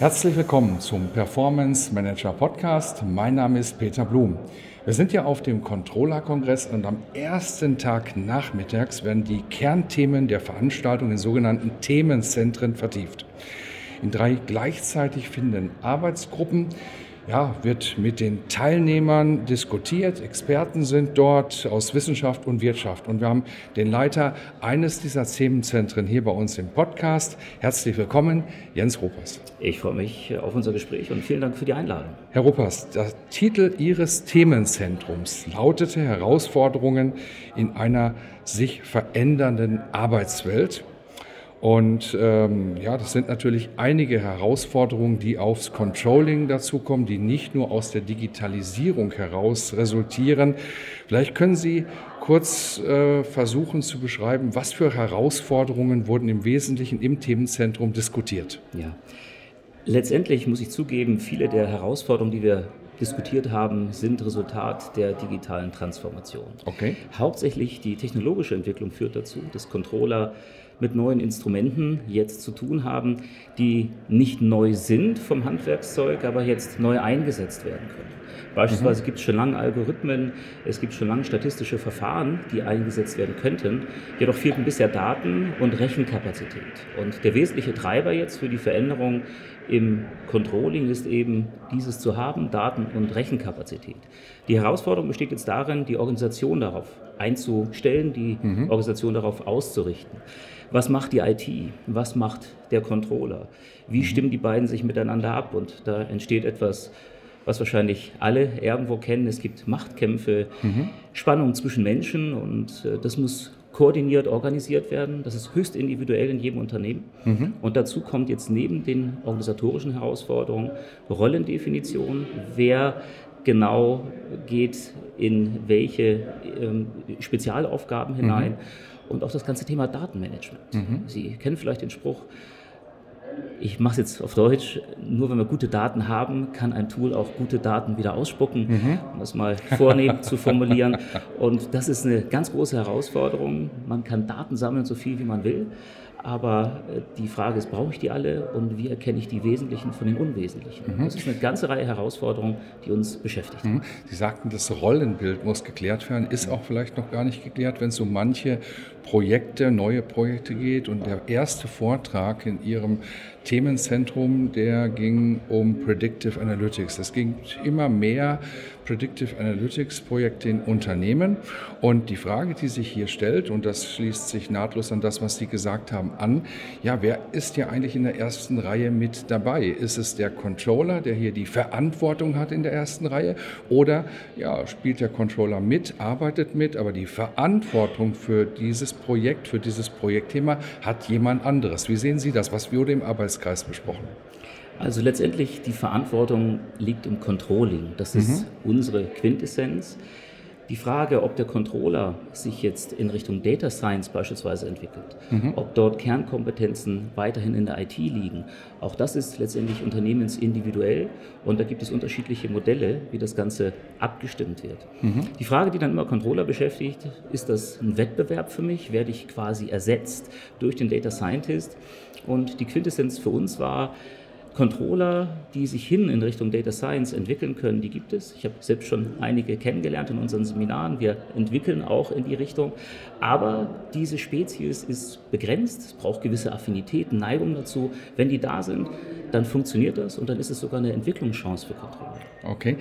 Herzlich willkommen zum Performance Manager Podcast. Mein Name ist Peter Blum. Wir sind ja auf dem Controller-Kongress und am ersten Tag nachmittags werden die Kernthemen der Veranstaltung in sogenannten Themenzentren vertieft. In drei gleichzeitig findenden Arbeitsgruppen ja, wird mit den Teilnehmern diskutiert. Experten sind dort aus Wissenschaft und Wirtschaft. Und wir haben den Leiter eines dieser Themenzentren hier bei uns im Podcast. Herzlich willkommen, Jens Ruppers. Ich freue mich auf unser Gespräch und vielen Dank für die Einladung. Herr Ruppers, der Titel Ihres Themenzentrums lautete Herausforderungen in einer sich verändernden Arbeitswelt. Und ähm, ja, das sind natürlich einige Herausforderungen, die aufs Controlling dazukommen, die nicht nur aus der Digitalisierung heraus resultieren. Vielleicht können Sie kurz äh, versuchen zu beschreiben, was für Herausforderungen wurden im Wesentlichen im Themenzentrum diskutiert. Ja, letztendlich muss ich zugeben, viele der Herausforderungen, die wir diskutiert haben, sind Resultat der digitalen Transformation. Okay. Hauptsächlich die technologische Entwicklung führt dazu, dass Controller mit neuen Instrumenten jetzt zu tun haben, die nicht neu sind vom Handwerkszeug, aber jetzt neu eingesetzt werden können. Beispielsweise mhm. gibt es schon lange Algorithmen, es gibt schon lange statistische Verfahren, die eingesetzt werden könnten. Jedoch fehlten bisher Daten und Rechenkapazität. Und der wesentliche Treiber jetzt für die Veränderung im Controlling ist eben dieses zu haben, Daten und Rechenkapazität. Die Herausforderung besteht jetzt darin, die Organisation darauf einzustellen, die mhm. Organisation darauf auszurichten. Was macht die IT? Was macht der Controller? Wie mhm. stimmen die beiden sich miteinander ab? Und da entsteht etwas, was wahrscheinlich alle irgendwo kennen. Es gibt Machtkämpfe, mhm. Spannung zwischen Menschen und äh, das muss koordiniert organisiert werden. Das ist höchst individuell in jedem Unternehmen. Mhm. Und dazu kommt jetzt neben den organisatorischen Herausforderungen Rollendefinition. Wer genau geht in welche ähm, Spezialaufgaben hinein? Mhm und auch das ganze Thema Datenmanagement. Mhm. Sie kennen vielleicht den Spruch, ich mache es jetzt auf Deutsch, nur wenn wir gute Daten haben, kann ein Tool auch gute Daten wieder ausspucken, mhm. um das mal vornehm zu formulieren. Und das ist eine ganz große Herausforderung. Man kann Daten sammeln, so viel wie man will. Aber äh, die Frage ist, brauche ich die alle und wie erkenne ich die Wesentlichen von den Unwesentlichen? Mhm. Das ist eine ganze Reihe Herausforderungen, die uns beschäftigt. Mhm. Sie sagten, das Rollenbild muss geklärt werden, ist auch vielleicht noch gar nicht geklärt, wenn es um manche Projekte, neue Projekte geht. Und der erste Vortrag in Ihrem Themenzentrum, der ging um Predictive Analytics. Es ging immer mehr Predictive Analytics Projekte in Unternehmen. Und die Frage, die sich hier stellt, und das schließt sich nahtlos an das, was Sie gesagt haben, an, ja, wer ist hier eigentlich in der ersten Reihe mit dabei? Ist es der Controller, der hier die Verantwortung hat in der ersten Reihe? Oder ja, spielt der Controller mit, arbeitet mit, aber die Verantwortung für dieses Projekt, für dieses Projektthema hat jemand anderes? Wie sehen Sie das? Was wurde im Arbeitskreis besprochen? Also letztendlich die Verantwortung liegt im Controlling. Das ist mhm. unsere Quintessenz. Die Frage, ob der Controller sich jetzt in Richtung Data Science beispielsweise entwickelt, mhm. ob dort Kernkompetenzen weiterhin in der IT liegen, auch das ist letztendlich unternehmensindividuell und da gibt es unterschiedliche Modelle, wie das Ganze abgestimmt wird. Mhm. Die Frage, die dann immer Controller beschäftigt, ist das ein Wettbewerb für mich? Werde ich quasi ersetzt durch den Data Scientist? Und die Quintessenz für uns war, Controller, die sich hin in Richtung Data Science entwickeln können, die gibt es. Ich habe selbst schon einige kennengelernt in unseren Seminaren. Wir entwickeln auch in die Richtung. Aber diese Spezies ist begrenzt. Es braucht gewisse Affinitäten, Neigungen dazu. Wenn die da sind, dann funktioniert das und dann ist es sogar eine Entwicklungschance für Controller. Okay.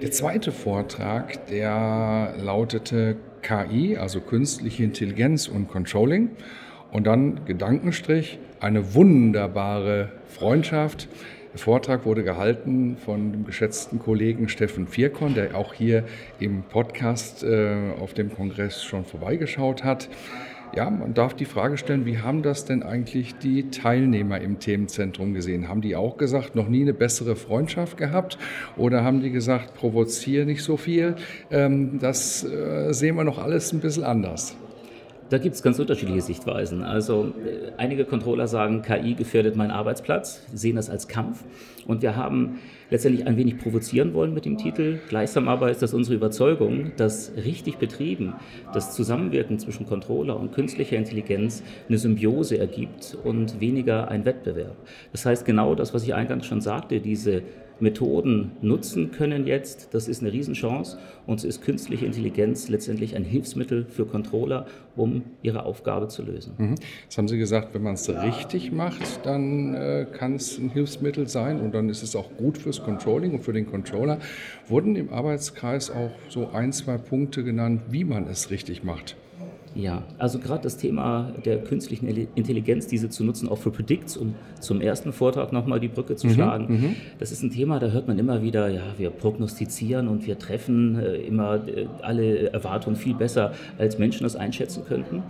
Der zweite Vortrag, der lautete KI, also künstliche Intelligenz und Controlling. Und dann Gedankenstrich, eine wunderbare Freundschaft. Der Vortrag wurde gehalten von dem geschätzten Kollegen Steffen Vierkorn, der auch hier im Podcast äh, auf dem Kongress schon vorbeigeschaut hat. Ja, man darf die Frage stellen, wie haben das denn eigentlich die Teilnehmer im Themenzentrum gesehen? Haben die auch gesagt, noch nie eine bessere Freundschaft gehabt? Oder haben die gesagt, provoziere nicht so viel? Ähm, das äh, sehen wir noch alles ein bisschen anders. Da gibt es ganz unterschiedliche Sichtweisen. Also äh, einige Controller sagen, KI gefährdet meinen Arbeitsplatz, sehen das als Kampf. Und wir haben letztendlich ein wenig provozieren wollen mit dem Titel. Gleichsam aber ist das unsere Überzeugung, dass richtig betrieben das Zusammenwirken zwischen Controller und künstlicher Intelligenz eine Symbiose ergibt und weniger ein Wettbewerb. Das heißt genau das, was ich eingangs schon sagte, diese Methoden nutzen können jetzt, das ist eine Riesenchance und es ist künstliche Intelligenz letztendlich ein Hilfsmittel für Controller, um ihre Aufgabe zu lösen. Mhm. Jetzt haben Sie gesagt, wenn man es richtig macht, dann äh, kann es ein Hilfsmittel sein und dann ist es auch gut fürs Controlling und für den Controller. Wurden im Arbeitskreis auch so ein, zwei Punkte genannt, wie man es richtig macht? Ja, also gerade das Thema der künstlichen Intelligenz, diese zu nutzen, auch für Predicts, um zum ersten Vortrag nochmal die Brücke zu mhm, schlagen. Mhm. Das ist ein Thema, da hört man immer wieder, ja, wir prognostizieren und wir treffen äh, immer äh, alle Erwartungen viel besser, als Menschen das einschätzen könnten.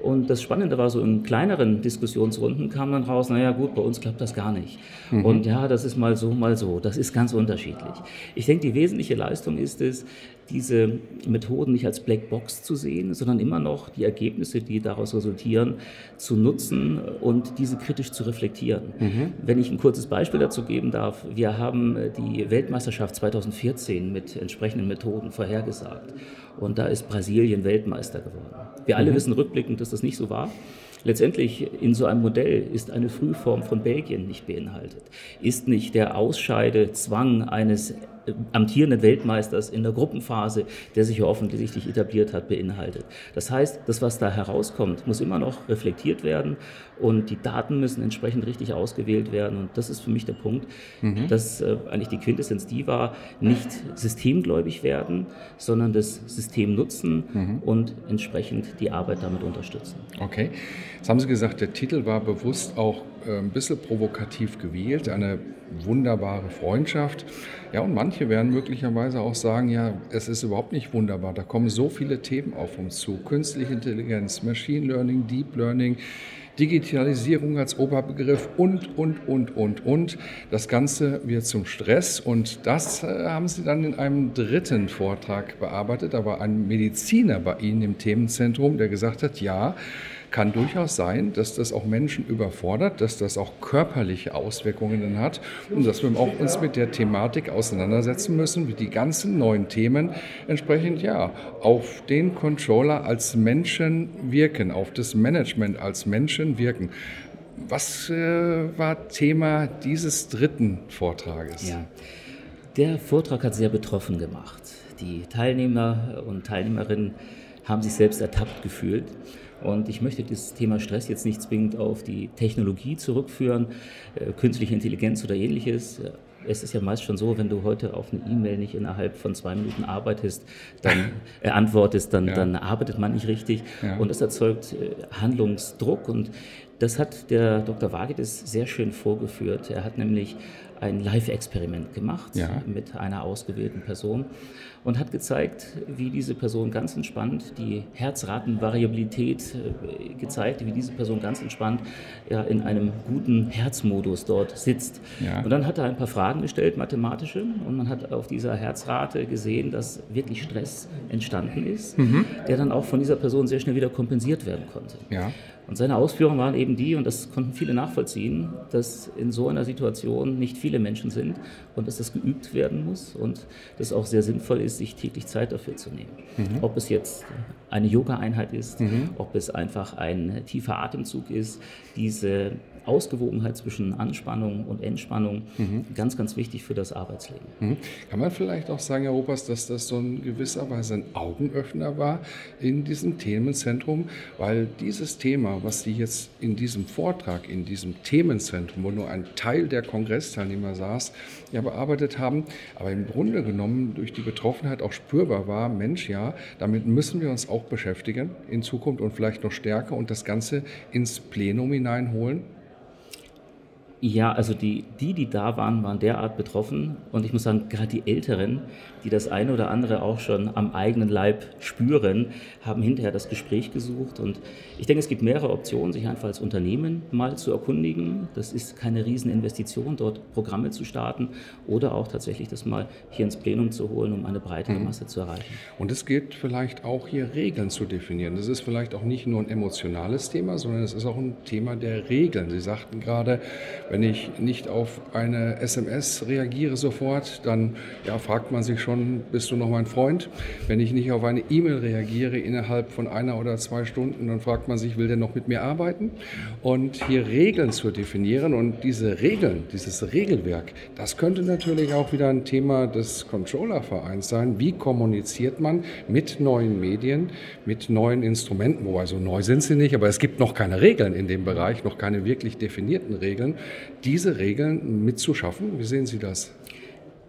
Und das Spannende war so in kleineren Diskussionsrunden kam dann raus, naja gut, bei uns klappt das gar nicht. Mhm. Und ja, das ist mal so, mal so. Das ist ganz unterschiedlich. Ich denke, die wesentliche Leistung ist es, diese Methoden nicht als Blackbox zu sehen, sondern immer noch die Ergebnisse, die daraus resultieren, zu nutzen und diese kritisch zu reflektieren. Mhm. Wenn ich ein kurzes Beispiel dazu geben darf, wir haben äh, die Weltmeisterschaft 2014 mit entsprechenden Methoden vorhergesagt und da ist Brasilien Weltmeister geworden. Wir alle mhm. wissen rückblickend, dass das nicht so war. Letztendlich in so einem Modell ist eine Frühform von Belgien nicht beinhaltet. Ist nicht der Ausscheidezwang eines amtierenden Weltmeisters in der Gruppenphase, der sich ja offensichtlich etabliert hat, beinhaltet. Das heißt, das, was da herauskommt, muss immer noch reflektiert werden und die Daten müssen entsprechend richtig ausgewählt werden. Und das ist für mich der Punkt, mhm. dass äh, eigentlich die Quintessenz die war, nicht systemgläubig werden, sondern das System nutzen mhm. und entsprechend die Arbeit damit unterstützen. Okay. Jetzt haben Sie gesagt, der Titel war bewusst auch äh, ein bisschen provokativ gewählt, eine wunderbare Freundschaft. Ja, und manche werden möglicherweise auch sagen, ja, es ist überhaupt nicht wunderbar. Da kommen so viele Themen auf uns zu. Künstliche Intelligenz, Machine Learning, Deep Learning, Digitalisierung als Oberbegriff und, und, und, und, und. Das Ganze wird zum Stress und das äh, haben Sie dann in einem dritten Vortrag bearbeitet. Da war ein Mediziner bei Ihnen im Themenzentrum, der gesagt hat, ja, kann durchaus sein, dass das auch Menschen überfordert, dass das auch körperliche Auswirkungen hat und dass wir auch uns mit der Thematik auseinandersetzen müssen, wie die ganzen neuen Themen entsprechend ja auf den Controller als Menschen wirken, auf das Management als Menschen wirken. Was äh, war Thema dieses dritten Vortrages? Ja. Der Vortrag hat sehr betroffen gemacht. Die Teilnehmer und Teilnehmerinnen haben sich selbst ertappt gefühlt. Und ich möchte das Thema Stress jetzt nicht zwingend auf die Technologie zurückführen, äh, künstliche Intelligenz oder ähnliches. Es ist ja meist schon so, wenn du heute auf eine E-Mail nicht innerhalb von zwei Minuten arbeitest, dann äh, antwortest, dann, ja. dann arbeitet man nicht richtig. Ja. Und das erzeugt äh, Handlungsdruck. Und das hat der Dr. Wagedes sehr schön vorgeführt. Er hat nämlich ein Live-Experiment gemacht ja. mit einer ausgewählten Person und hat gezeigt, wie diese Person ganz entspannt die Herzratenvariabilität äh, gezeigt, wie diese Person ganz entspannt ja, in einem guten Herzmodus dort sitzt. Ja. Und dann hat er ein paar Fragen gestellt, mathematische, und man hat auf dieser Herzrate gesehen, dass wirklich Stress entstanden ist, mhm. der dann auch von dieser Person sehr schnell wieder kompensiert werden konnte. Ja. Und seine Ausführungen waren eben die, und das konnten viele nachvollziehen, dass in so einer Situation nicht viele Menschen sind und dass das geübt werden muss und dass es auch sehr sinnvoll ist, sich täglich Zeit dafür zu nehmen. Mhm. Ob es jetzt eine Yoga-Einheit ist, mhm. ob es einfach ein tiefer Atemzug ist, diese Ausgewogenheit zwischen Anspannung und Entspannung mhm. ganz, ganz wichtig für das Arbeitsleben. Mhm. Kann man vielleicht auch sagen, Herr Opas, dass das so in gewisser Weise ein Augenöffner war in diesem Themenzentrum, weil dieses Thema, was Sie jetzt in diesem Vortrag, in diesem Themenzentrum, wo nur ein Teil der Kongressteilnehmer saß, ja bearbeitet haben, aber im Grunde genommen durch die Betroffenheit auch spürbar war, Mensch, ja, damit müssen wir uns auch beschäftigen in Zukunft und vielleicht noch stärker und das Ganze ins Plenum hineinholen? Ja, also die, die, die da waren, waren derart betroffen. Und ich muss sagen, gerade die Älteren, die das eine oder andere auch schon am eigenen Leib spüren, haben hinterher das Gespräch gesucht. Und ich denke, es gibt mehrere Optionen, sich einfach als Unternehmen mal zu erkundigen. Das ist keine Rieseninvestition, dort Programme zu starten oder auch tatsächlich das mal hier ins Plenum zu holen, um eine breitere mhm. Masse zu erreichen. Und es geht vielleicht auch hier Regeln zu definieren. Das ist vielleicht auch nicht nur ein emotionales Thema, sondern es ist auch ein Thema der Regeln. Sie sagten gerade, wenn ich nicht auf eine SMS reagiere sofort, dann ja, fragt man sich schon, bist du noch mein Freund? Wenn ich nicht auf eine E-Mail reagiere innerhalb von einer oder zwei Stunden, dann fragt man sich, will der noch mit mir arbeiten? Und hier Regeln zu definieren und diese Regeln, dieses Regelwerk, das könnte natürlich auch wieder ein Thema des Controller-Vereins sein. Wie kommuniziert man mit neuen Medien, mit neuen Instrumenten? Wobei so neu sind sie nicht, aber es gibt noch keine Regeln in dem Bereich, noch keine wirklich definierten Regeln diese Regeln mitzuschaffen? Wie sehen Sie das?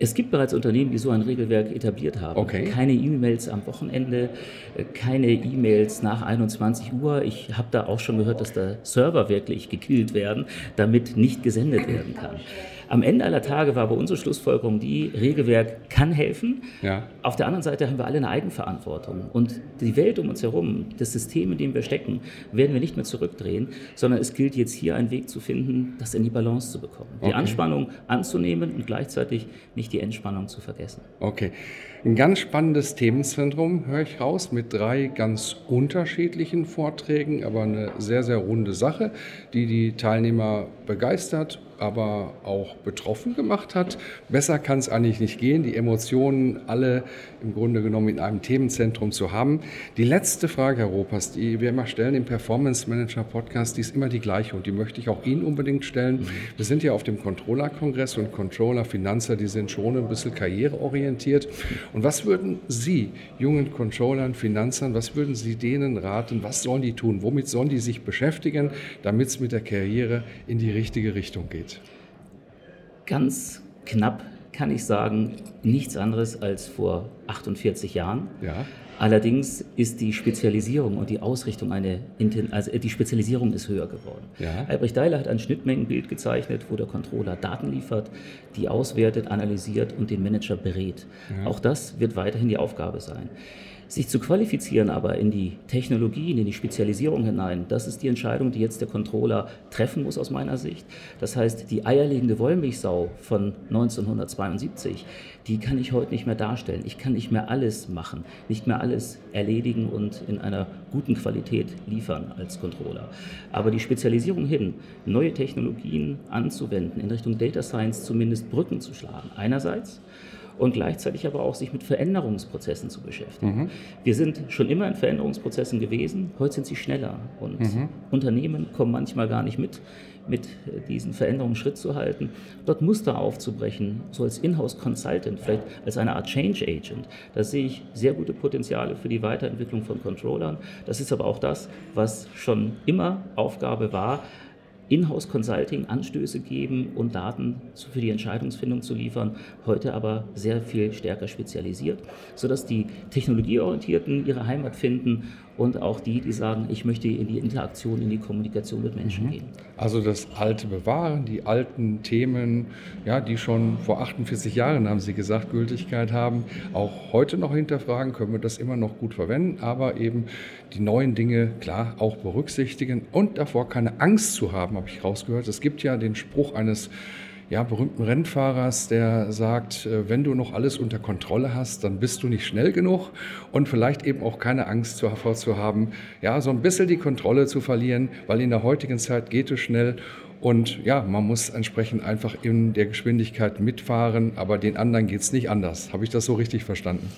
Es gibt bereits Unternehmen, die so ein Regelwerk etabliert haben. Okay. Keine E-Mails am Wochenende, äh, keine E-Mails nach 21 Uhr. Ich habe da auch schon gehört, dass da Server wirklich gekillt werden, damit nicht gesendet werden kann. Am Ende aller Tage war aber unsere Schlussfolgerung die, Regelwerk kann helfen. Ja. Auf der anderen Seite haben wir alle eine Eigenverantwortung. Und die Welt um uns herum, das System, in dem wir stecken, werden wir nicht mehr zurückdrehen, sondern es gilt jetzt hier einen Weg zu finden, das in die Balance zu bekommen. Okay. Die Anspannung anzunehmen und gleichzeitig nicht die Entspannung zu vergessen. Okay. Ein ganz spannendes Themenzentrum, höre ich raus, mit drei ganz unterschiedlichen Vorträgen, aber eine sehr, sehr runde Sache, die die Teilnehmer begeistert aber auch betroffen gemacht hat. Besser kann es eigentlich nicht gehen, die Emotionen alle im Grunde genommen in einem Themenzentrum zu haben. Die letzte Frage, Herr Ropas, die wir immer stellen im Performance Manager Podcast, die ist immer die gleiche und die möchte ich auch Ihnen unbedingt stellen. Mhm. Wir sind ja auf dem Controller-Kongress und Controller, Finanzer, die sind schon ein bisschen karriereorientiert. Und was würden Sie, jungen Controllern, Finanzern, was würden Sie denen raten? Was sollen die tun? Womit sollen die sich beschäftigen, damit es mit der Karriere in die richtige Richtung geht? Ganz knapp kann ich sagen, nichts anderes als vor 48 Jahren. Ja. Allerdings ist die Spezialisierung und die Ausrichtung eine, also die Spezialisierung ist höher geworden. Ja. Albrecht Deiler hat ein Schnittmengenbild gezeichnet, wo der Controller Daten liefert, die auswertet, analysiert und den Manager berät. Ja. Auch das wird weiterhin die Aufgabe sein. Sich zu qualifizieren aber in die Technologien, in die Spezialisierung hinein, das ist die Entscheidung, die jetzt der Controller treffen muss aus meiner Sicht. Das heißt, die eierlegende Wollmilchsau von 1972, die kann ich heute nicht mehr darstellen. Ich kann nicht mehr alles machen, nicht mehr alles erledigen und in einer guten Qualität liefern als Controller. Aber die Spezialisierung hin, neue Technologien anzuwenden, in Richtung Data Science zumindest Brücken zu schlagen, einerseits und gleichzeitig aber auch sich mit Veränderungsprozessen zu beschäftigen. Mhm. Wir sind schon immer in Veränderungsprozessen gewesen, heute sind sie schneller und mhm. Unternehmen kommen manchmal gar nicht mit, mit diesen Veränderungen Schritt zu halten, dort Muster aufzubrechen, so als Inhouse Consultant, vielleicht als eine Art Change Agent. Da sehe ich sehr gute Potenziale für die Weiterentwicklung von Controllern. Das ist aber auch das, was schon immer Aufgabe war, Inhouse Consulting Anstöße geben und Daten für die Entscheidungsfindung zu liefern, heute aber sehr viel stärker spezialisiert, sodass die Technologieorientierten ihre Heimat finden und auch die, die sagen, ich möchte in die Interaktion, in die Kommunikation mit Menschen mhm. gehen. Also das Alte bewahren, die alten Themen, ja, die schon vor 48 Jahren, haben Sie gesagt, Gültigkeit haben, auch heute noch hinterfragen, können wir das immer noch gut verwenden, aber eben die neuen Dinge klar auch berücksichtigen und davor keine Angst zu haben, habe ich rausgehört. Es gibt ja den Spruch eines ja, berühmten Rennfahrers, der sagt, äh, wenn du noch alles unter Kontrolle hast, dann bist du nicht schnell genug und vielleicht eben auch keine Angst davor zu haben, ja, so ein bisschen die Kontrolle zu verlieren, weil in der heutigen Zeit geht es schnell und ja, man muss entsprechend einfach in der Geschwindigkeit mitfahren, aber den anderen geht es nicht anders. Habe ich das so richtig verstanden?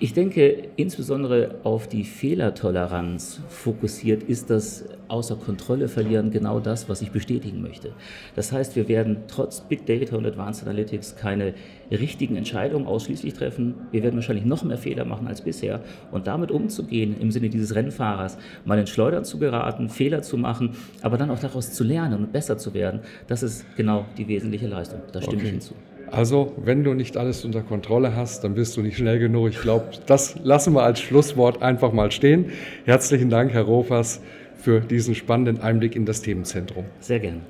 Ich denke, insbesondere auf die Fehlertoleranz fokussiert ist das außer Kontrolle verlieren genau das, was ich bestätigen möchte. Das heißt, wir werden trotz Big Data und Advanced Analytics keine richtigen Entscheidungen ausschließlich treffen. Wir werden wahrscheinlich noch mehr Fehler machen als bisher. Und damit umzugehen, im Sinne dieses Rennfahrers, mal in Schleudern zu geraten, Fehler zu machen, aber dann auch daraus zu lernen und besser zu werden, das ist genau die wesentliche Leistung. Da stimme okay. ich hinzu. Also, wenn du nicht alles unter Kontrolle hast, dann bist du nicht schnell genug. Ich glaube, das lassen wir als Schlusswort einfach mal stehen. Herzlichen Dank, Herr Rofers, für diesen spannenden Einblick in das Themenzentrum. Sehr gerne.